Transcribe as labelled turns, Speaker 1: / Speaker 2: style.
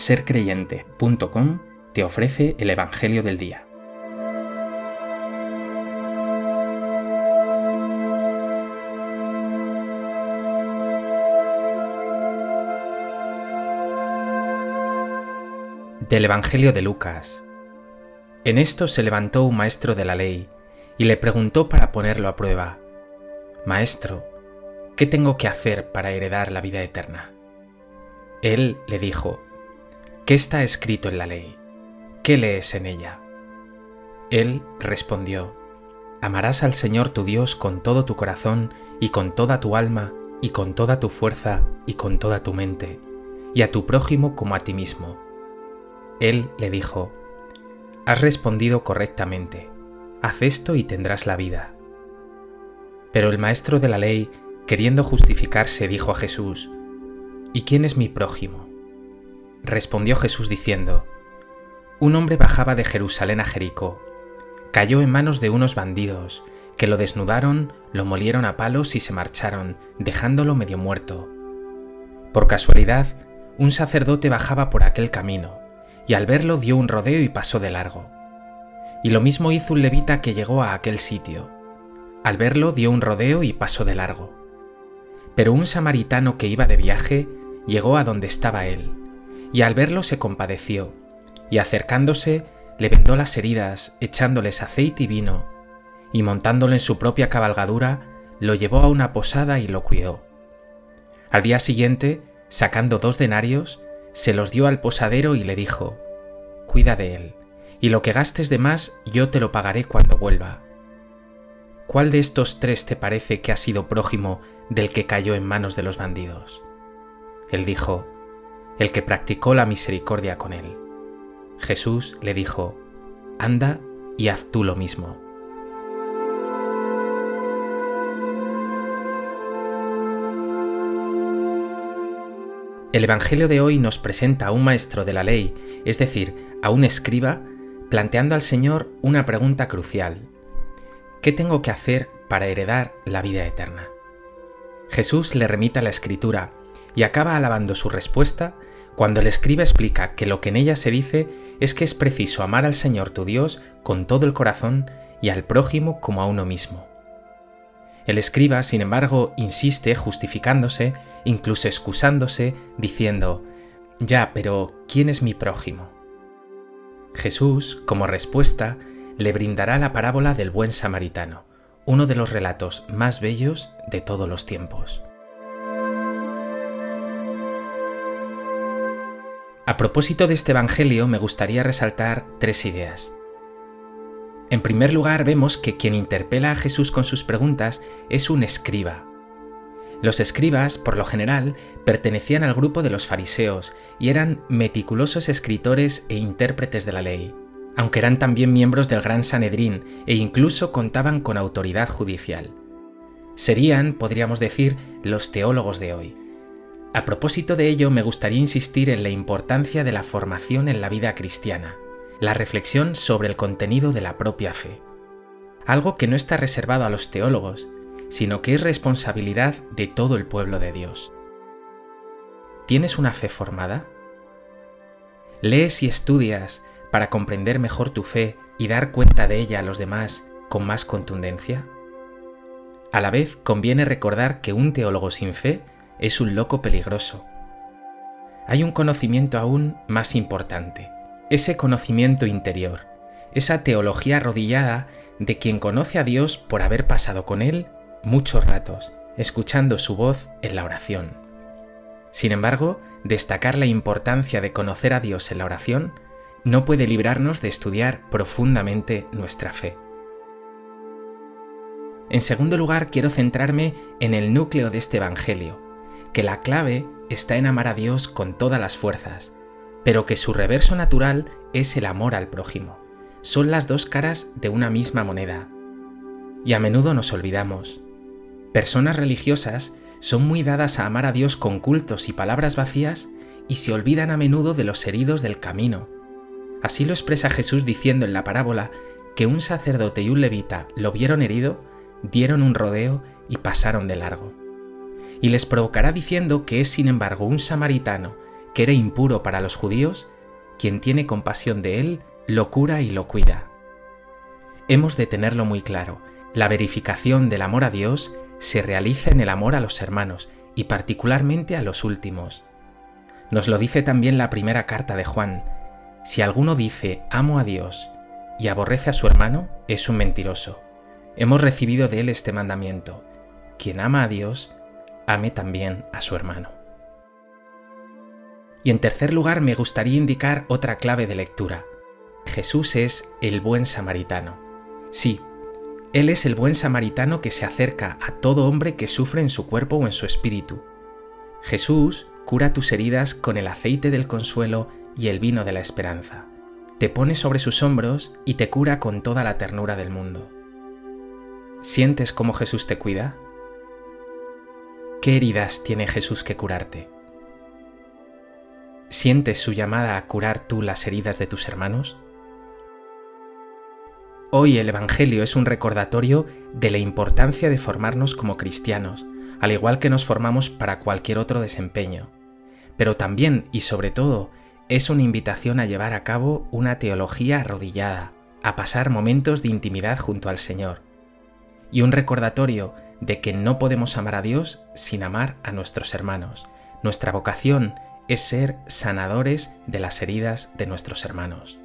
Speaker 1: sercreyente.com te ofrece el Evangelio del Día. Del Evangelio de Lucas. En esto se levantó un maestro de la ley y le preguntó para ponerlo a prueba, Maestro, ¿qué tengo que hacer para heredar la vida eterna? Él le dijo, ¿qué está escrito en la ley? ¿Qué lees en ella? Él respondió, Amarás al Señor tu Dios con todo tu corazón y con toda tu alma y con toda tu fuerza y con toda tu mente, y a tu prójimo como a ti mismo. Él le dijo, Has respondido correctamente, haz esto y tendrás la vida. Pero el maestro de la ley, queriendo justificarse, dijo a Jesús, ¿Y quién es mi prójimo? Respondió Jesús diciendo, Un hombre bajaba de Jerusalén a Jericó, cayó en manos de unos bandidos, que lo desnudaron, lo molieron a palos y se marcharon, dejándolo medio muerto. Por casualidad, un sacerdote bajaba por aquel camino, y al verlo dio un rodeo y pasó de largo. Y lo mismo hizo un levita que llegó a aquel sitio al verlo dio un rodeo y pasó de largo. Pero un samaritano que iba de viaje llegó a donde estaba él, y al verlo se compadeció, y acercándose le vendó las heridas, echándoles aceite y vino, y montándolo en su propia cabalgadura, lo llevó a una posada y lo cuidó. Al día siguiente, sacando dos denarios, se los dio al posadero y le dijo, Cuida de él, y lo que gastes de más yo te lo pagaré cuando vuelva. ¿cuál de estos tres te parece que ha sido prójimo del que cayó en manos de los bandidos? Él dijo, el que practicó la misericordia con él. Jesús le dijo, anda y haz tú lo mismo. El Evangelio de hoy nos presenta a un maestro de la ley, es decir, a un escriba, planteando al Señor una pregunta crucial. ¿Qué tengo que hacer para heredar la vida eterna? Jesús le remita la escritura y acaba alabando su respuesta cuando el escriba explica que lo que en ella se dice es que es preciso amar al Señor tu Dios con todo el corazón y al prójimo como a uno mismo. El escriba, sin embargo, insiste justificándose, incluso excusándose, diciendo, Ya, pero ¿quién es mi prójimo? Jesús, como respuesta, le brindará la parábola del buen samaritano, uno de los relatos más bellos de todos los tiempos. A propósito de este Evangelio me gustaría resaltar tres ideas. En primer lugar vemos que quien interpela a Jesús con sus preguntas es un escriba. Los escribas, por lo general, pertenecían al grupo de los fariseos y eran meticulosos escritores e intérpretes de la ley aunque eran también miembros del Gran Sanedrín e incluso contaban con autoridad judicial. Serían, podríamos decir, los teólogos de hoy. A propósito de ello, me gustaría insistir en la importancia de la formación en la vida cristiana, la reflexión sobre el contenido de la propia fe. Algo que no está reservado a los teólogos, sino que es responsabilidad de todo el pueblo de Dios. ¿Tienes una fe formada? ¿Lees y estudias para comprender mejor tu fe y dar cuenta de ella a los demás con más contundencia? A la vez conviene recordar que un teólogo sin fe es un loco peligroso. Hay un conocimiento aún más importante, ese conocimiento interior, esa teología arrodillada de quien conoce a Dios por haber pasado con Él muchos ratos, escuchando su voz en la oración. Sin embargo, destacar la importancia de conocer a Dios en la oración no puede librarnos de estudiar profundamente nuestra fe. En segundo lugar, quiero centrarme en el núcleo de este Evangelio, que la clave está en amar a Dios con todas las fuerzas, pero que su reverso natural es el amor al prójimo. Son las dos caras de una misma moneda. Y a menudo nos olvidamos. Personas religiosas son muy dadas a amar a Dios con cultos y palabras vacías y se olvidan a menudo de los heridos del camino, Así lo expresa Jesús diciendo en la parábola que un sacerdote y un levita lo vieron herido, dieron un rodeo y pasaron de largo. Y les provocará diciendo que es sin embargo un samaritano que era impuro para los judíos, quien tiene compasión de él, lo cura y lo cuida. Hemos de tenerlo muy claro, la verificación del amor a Dios se realiza en el amor a los hermanos y particularmente a los últimos. Nos lo dice también la primera carta de Juan. Si alguno dice amo a Dios y aborrece a su hermano, es un mentiroso. Hemos recibido de él este mandamiento. Quien ama a Dios, ame también a su hermano. Y en tercer lugar me gustaría indicar otra clave de lectura. Jesús es el buen samaritano. Sí, Él es el buen samaritano que se acerca a todo hombre que sufre en su cuerpo o en su espíritu. Jesús cura tus heridas con el aceite del consuelo y el vino de la esperanza. Te pone sobre sus hombros y te cura con toda la ternura del mundo. ¿Sientes cómo Jesús te cuida? ¿Qué heridas tiene Jesús que curarte? ¿Sientes su llamada a curar tú las heridas de tus hermanos? Hoy el Evangelio es un recordatorio de la importancia de formarnos como cristianos, al igual que nos formamos para cualquier otro desempeño. Pero también y sobre todo es una invitación a llevar a cabo una teología arrodillada, a pasar momentos de intimidad junto al Señor y un recordatorio de que no podemos amar a Dios sin amar a nuestros hermanos. Nuestra vocación es ser sanadores de las heridas de nuestros hermanos.